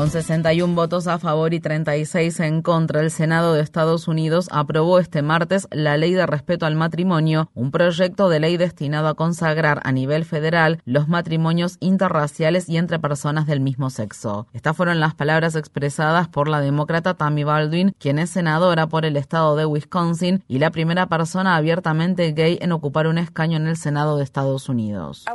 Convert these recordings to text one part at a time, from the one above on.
Con 61 votos a favor y 36 en contra, el Senado de Estados Unidos aprobó este martes la Ley de Respeto al Matrimonio, un proyecto de ley destinado a consagrar a nivel federal los matrimonios interraciales y entre personas del mismo sexo. Estas fueron las palabras expresadas por la demócrata Tammy Baldwin, quien es senadora por el estado de Wisconsin y la primera persona abiertamente gay en ocupar un escaño en el Senado de Estados Unidos.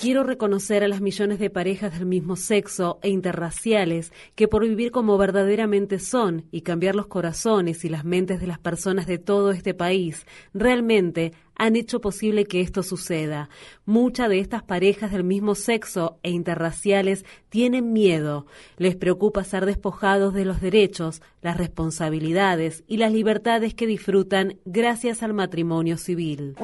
Quiero reconocer a las millones de parejas del mismo sexo e interraciales que por vivir como verdaderamente son y cambiar los corazones y las mentes de las personas de todo este país, realmente han hecho posible que esto suceda. Muchas de estas parejas del mismo sexo e interraciales tienen miedo. Les preocupa ser despojados de los derechos, las responsabilidades y las libertades que disfrutan gracias al matrimonio civil.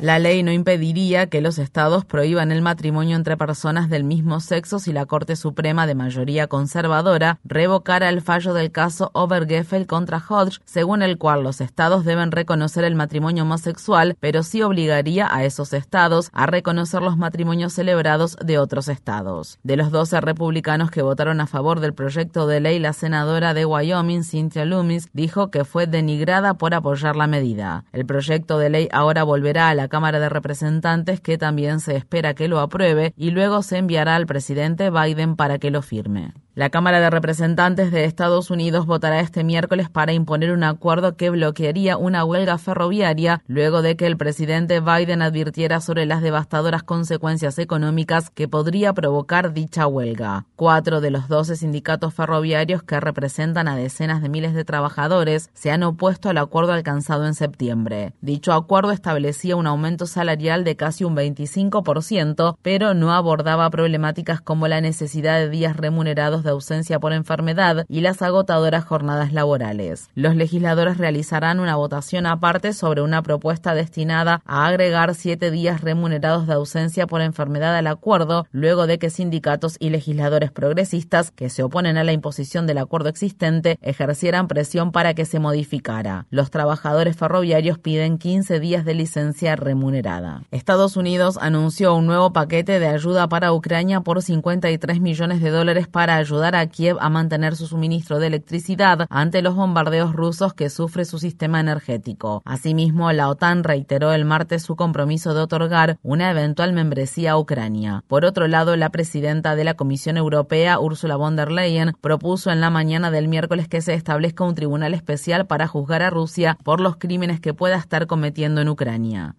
La ley no impediría que los estados prohíban el matrimonio entre personas del mismo sexo si la Corte Suprema de mayoría conservadora revocara el fallo del caso Obergefell contra Hodge, según el cual los estados deben reconocer el matrimonio homosexual, pero sí obligaría a esos estados a reconocer los matrimonios celebrados de otros estados. De los 12 republicanos que votaron a favor del proyecto de ley, la senadora de Wyoming, Cynthia Loomis, dijo que fue denigrada por apoyar la medida. El proyecto de ley ahora volverá a la Cámara de Representantes, que también se espera que lo apruebe, y luego se enviará al presidente Biden para que lo firme. La Cámara de Representantes de Estados Unidos votará este miércoles para imponer un acuerdo que bloquearía una huelga ferroviaria luego de que el presidente Biden advirtiera sobre las devastadoras consecuencias económicas que podría provocar dicha huelga. Cuatro de los doce sindicatos ferroviarios que representan a decenas de miles de trabajadores se han opuesto al acuerdo alcanzado en septiembre. Dicho acuerdo establecía un aumento salarial de casi un 25%, pero no abordaba problemáticas como la necesidad de días remunerados de ausencia por enfermedad y las agotadoras jornadas laborales. Los legisladores realizarán una votación aparte sobre una propuesta destinada a agregar siete días remunerados de ausencia por enfermedad al acuerdo, luego de que sindicatos y legisladores progresistas que se oponen a la imposición del acuerdo existente ejercieran presión para que se modificara. Los trabajadores ferroviarios piden 15 días de licencia remunerada. Estados Unidos anunció un nuevo paquete de ayuda para Ucrania por 53 millones de dólares para ayudar ayudar a Kiev a mantener su suministro de electricidad ante los bombardeos rusos que sufre su sistema energético. Asimismo, la OTAN reiteró el martes su compromiso de otorgar una eventual membresía a Ucrania. Por otro lado, la presidenta de la Comisión Europea, Ursula von der Leyen, propuso en la mañana del miércoles que se establezca un tribunal especial para juzgar a Rusia por los crímenes que pueda estar cometiendo en Ucrania.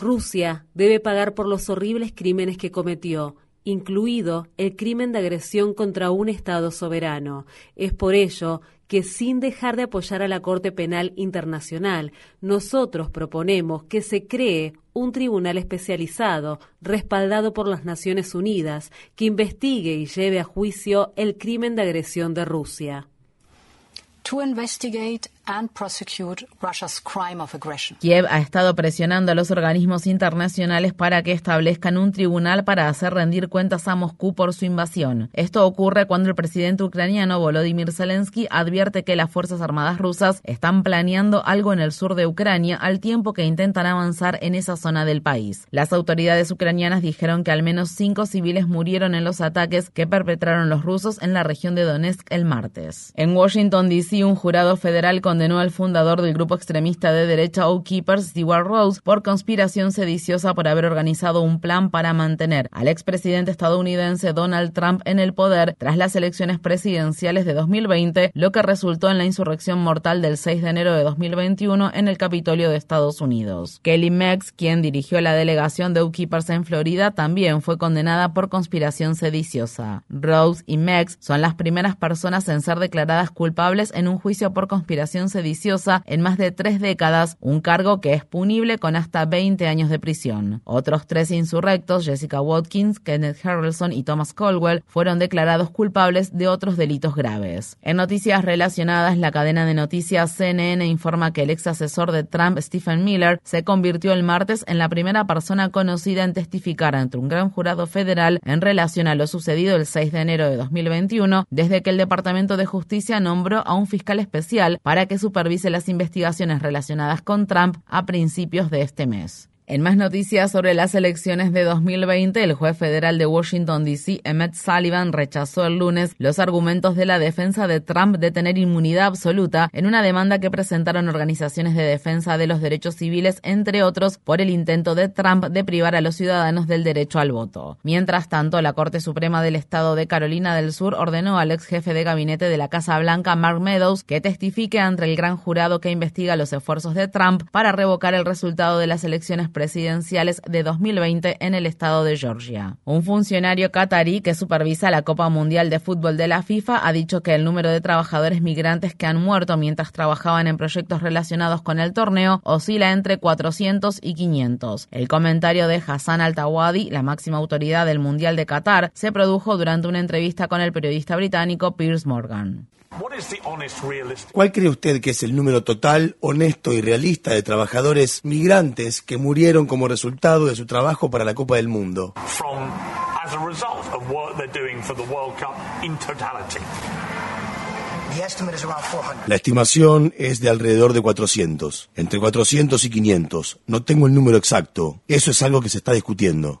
Rusia debe pagar por los horribles crímenes que cometió, incluido el crimen de agresión contra un Estado soberano. Es por ello que sin dejar de apoyar a la Corte Penal Internacional, nosotros proponemos que se cree un tribunal especializado, respaldado por las Naciones Unidas, que investigue y lleve a juicio el crimen de agresión de Rusia. Kiev ha estado presionando a los organismos internacionales para que establezcan un tribunal para hacer rendir cuentas a Moscú por su invasión. Esto ocurre cuando el presidente ucraniano Volodymyr Zelensky advierte que las Fuerzas Armadas rusas están planeando algo en el sur de Ucrania al tiempo que intentan avanzar en esa zona del país. Las autoridades ucranianas dijeron que al menos cinco civiles murieron en los ataques que perpetraron los rusos en la región de Donetsk el martes. En Washington, D.C., un jurado federal con condenó al fundador del grupo extremista de derecha O Keepers, Stewart Rose, por conspiración sediciosa por haber organizado un plan para mantener al expresidente estadounidense Donald Trump en el poder tras las elecciones presidenciales de 2020, lo que resultó en la insurrección mortal del 6 de enero de 2021 en el Capitolio de Estados Unidos. Kelly Meggs, quien dirigió la delegación de O Keepers en Florida, también fue condenada por conspiración sediciosa. Rose y Meggs son las primeras personas en ser declaradas culpables en un juicio por conspiración sediciosa en más de tres décadas, un cargo que es punible con hasta 20 años de prisión. Otros tres insurrectos, Jessica Watkins, Kenneth Harrelson y Thomas Colwell, fueron declarados culpables de otros delitos graves. En noticias relacionadas, la cadena de noticias CNN informa que el ex asesor de Trump, Stephen Miller, se convirtió el martes en la primera persona conocida en testificar ante un gran jurado federal en relación a lo sucedido el 6 de enero de 2021, desde que el Departamento de Justicia nombró a un fiscal especial para que supervise las investigaciones relacionadas con Trump a principios de este mes. En más noticias sobre las elecciones de 2020, el juez federal de Washington, D.C., Emmett Sullivan, rechazó el lunes los argumentos de la defensa de Trump de tener inmunidad absoluta en una demanda que presentaron organizaciones de defensa de los derechos civiles, entre otros, por el intento de Trump de privar a los ciudadanos del derecho al voto. Mientras tanto, la Corte Suprema del Estado de Carolina del Sur ordenó al ex jefe de gabinete de la Casa Blanca, Mark Meadows, que testifique ante el gran jurado que investiga los esfuerzos de Trump para revocar el resultado de las elecciones presidenciales de 2020 en el estado de Georgia. Un funcionario catarí que supervisa la Copa Mundial de Fútbol de la FIFA ha dicho que el número de trabajadores migrantes que han muerto mientras trabajaban en proyectos relacionados con el torneo oscila entre 400 y 500. El comentario de Hassan Al-Tawadi, la máxima autoridad del Mundial de Qatar, se produjo durante una entrevista con el periodista británico Piers Morgan. ¿Cuál cree usted que es el número total, honesto y realista de trabajadores migrantes que murieron como resultado de su trabajo para la Copa del Mundo? La estimación es de alrededor de 400, entre 400 y 500. No tengo el número exacto. Eso es algo que se está discutiendo.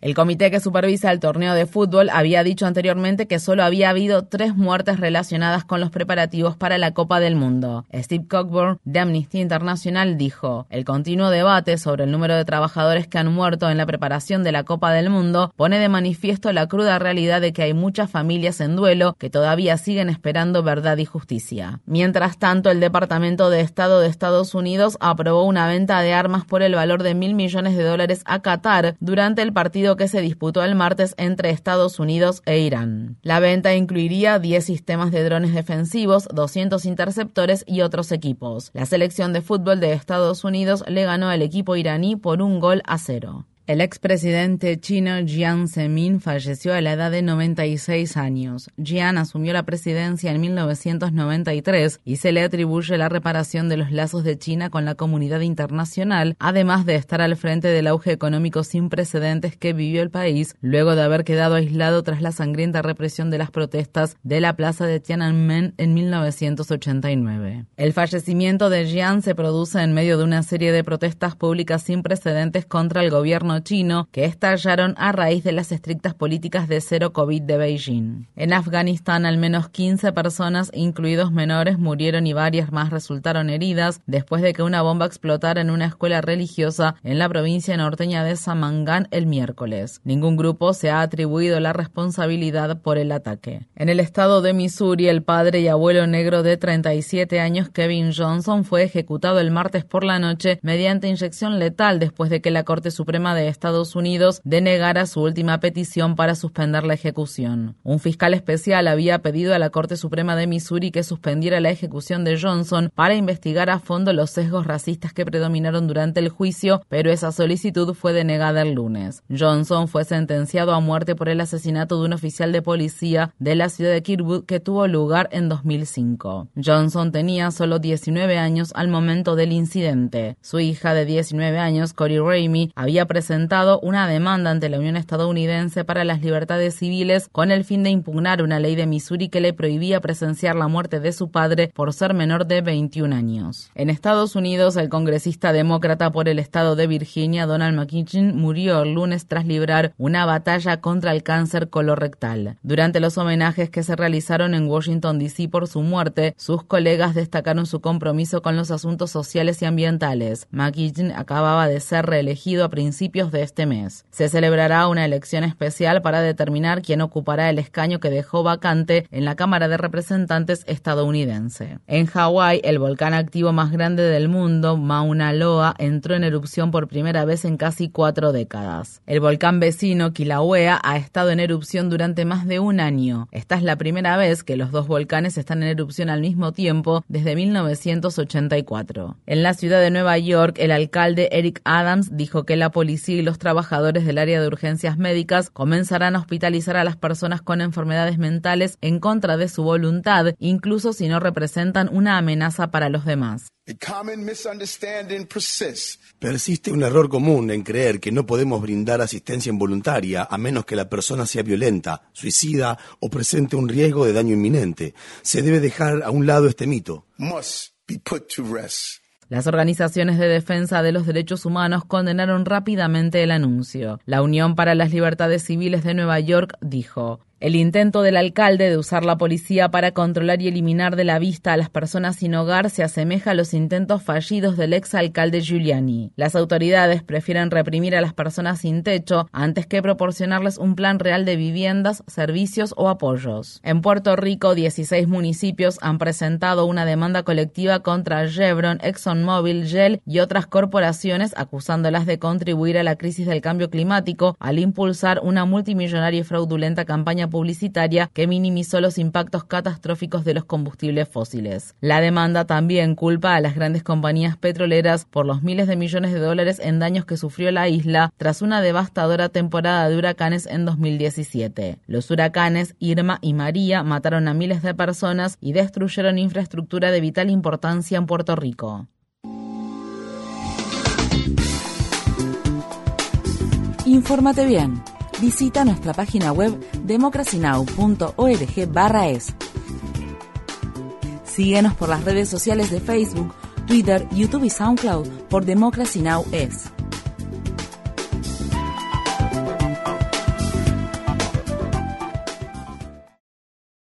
El comité que supervisa el torneo de fútbol había dicho anteriormente que solo había habido tres muertes relacionadas con los preparativos para la Copa del Mundo. Steve Cockburn, de Amnistía Internacional, dijo, el continuo debate sobre el número de trabajadores que han muerto en la preparación de la Copa del Mundo pone de manifiesto la cruda realidad de que hay muchas familias en duelo que todavía siguen esperando verdad y justicia. Mientras tanto, el Departamento de Estado de Estados Unidos aprobó una venta de armas por el valor de mil millones de dólares a Qatar durante el partido que se disputó el martes entre Estados Unidos e Irán. La venta incluiría 10 sistemas de drones defensivos, 200 interceptores y otros equipos. La selección de fútbol de Estados Unidos le ganó al equipo iraní por un gol a cero. El expresidente chino Jiang Zemin falleció a la edad de 96 años. Jiang asumió la presidencia en 1993 y se le atribuye la reparación de los lazos de China con la comunidad internacional, además de estar al frente del auge económico sin precedentes que vivió el país luego de haber quedado aislado tras la sangrienta represión de las protestas de la plaza de Tiananmen en 1989. El fallecimiento de Jiang se produce en medio de una serie de protestas públicas sin precedentes contra el gobierno chino que estallaron a raíz de las estrictas políticas de cero COVID de Beijing. En Afganistán, al menos 15 personas, incluidos menores, murieron y varias más resultaron heridas después de que una bomba explotara en una escuela religiosa en la provincia norteña de Samangan el miércoles. Ningún grupo se ha atribuido la responsabilidad por el ataque. En el estado de Missouri, el padre y abuelo negro de 37 años, Kevin Johnson, fue ejecutado el martes por la noche mediante inyección letal después de que la Corte Suprema de Estados Unidos denegara su última petición para suspender la ejecución. Un fiscal especial había pedido a la Corte Suprema de Missouri que suspendiera la ejecución de Johnson para investigar a fondo los sesgos racistas que predominaron durante el juicio, pero esa solicitud fue denegada el lunes. Johnson fue sentenciado a muerte por el asesinato de un oficial de policía de la ciudad de Kirkwood que tuvo lugar en 2005. Johnson tenía solo 19 años al momento del incidente. Su hija de 19 años, Corey Ramey, había presentado una demanda ante la Unión Estadounidense para las libertades civiles con el fin de impugnar una ley de Missouri que le prohibía presenciar la muerte de su padre por ser menor de 21 años. En Estados Unidos, el congresista demócrata por el estado de Virginia, Donald McKinnon, murió el lunes tras librar una batalla contra el cáncer colorectal. Durante los homenajes que se realizaron en Washington, D.C. por su muerte, sus colegas destacaron su compromiso con los asuntos sociales y ambientales. McKinnon acababa de ser reelegido a principios de este mes. Se celebrará una elección especial para determinar quién ocupará el escaño que dejó vacante en la Cámara de Representantes estadounidense. En Hawái, el volcán activo más grande del mundo, Mauna Loa, entró en erupción por primera vez en casi cuatro décadas. El volcán vecino, Kilauea, ha estado en erupción durante más de un año. Esta es la primera vez que los dos volcanes están en erupción al mismo tiempo desde 1984. En la ciudad de Nueva York, el alcalde Eric Adams dijo que la policía y los trabajadores del área de urgencias médicas comenzarán a hospitalizar a las personas con enfermedades mentales en contra de su voluntad, incluso si no representan una amenaza para los demás. Persiste un error común en creer que no podemos brindar asistencia involuntaria a menos que la persona sea violenta, suicida o presente un riesgo de daño inminente. Se debe dejar a un lado este mito. Las organizaciones de defensa de los derechos humanos condenaron rápidamente el anuncio. La Unión para las Libertades Civiles de Nueva York dijo, el intento del alcalde de usar la policía para controlar y eliminar de la vista a las personas sin hogar se asemeja a los intentos fallidos del ex alcalde Giuliani. Las autoridades prefieren reprimir a las personas sin techo antes que proporcionarles un plan real de viviendas, servicios o apoyos. En Puerto Rico, 16 municipios han presentado una demanda colectiva contra Chevron, ExxonMobil, Shell y otras corporaciones acusándolas de contribuir a la crisis del cambio climático al impulsar una multimillonaria y fraudulenta campaña publicitaria que minimizó los impactos catastróficos de los combustibles fósiles. La demanda también culpa a las grandes compañías petroleras por los miles de millones de dólares en daños que sufrió la isla tras una devastadora temporada de huracanes en 2017. Los huracanes Irma y María mataron a miles de personas y destruyeron infraestructura de vital importancia en Puerto Rico. Infórmate bien visita nuestra página web democracynow.org/es. Síguenos por las redes sociales de Facebook, Twitter, YouTube y SoundCloud por Democracy Now! es.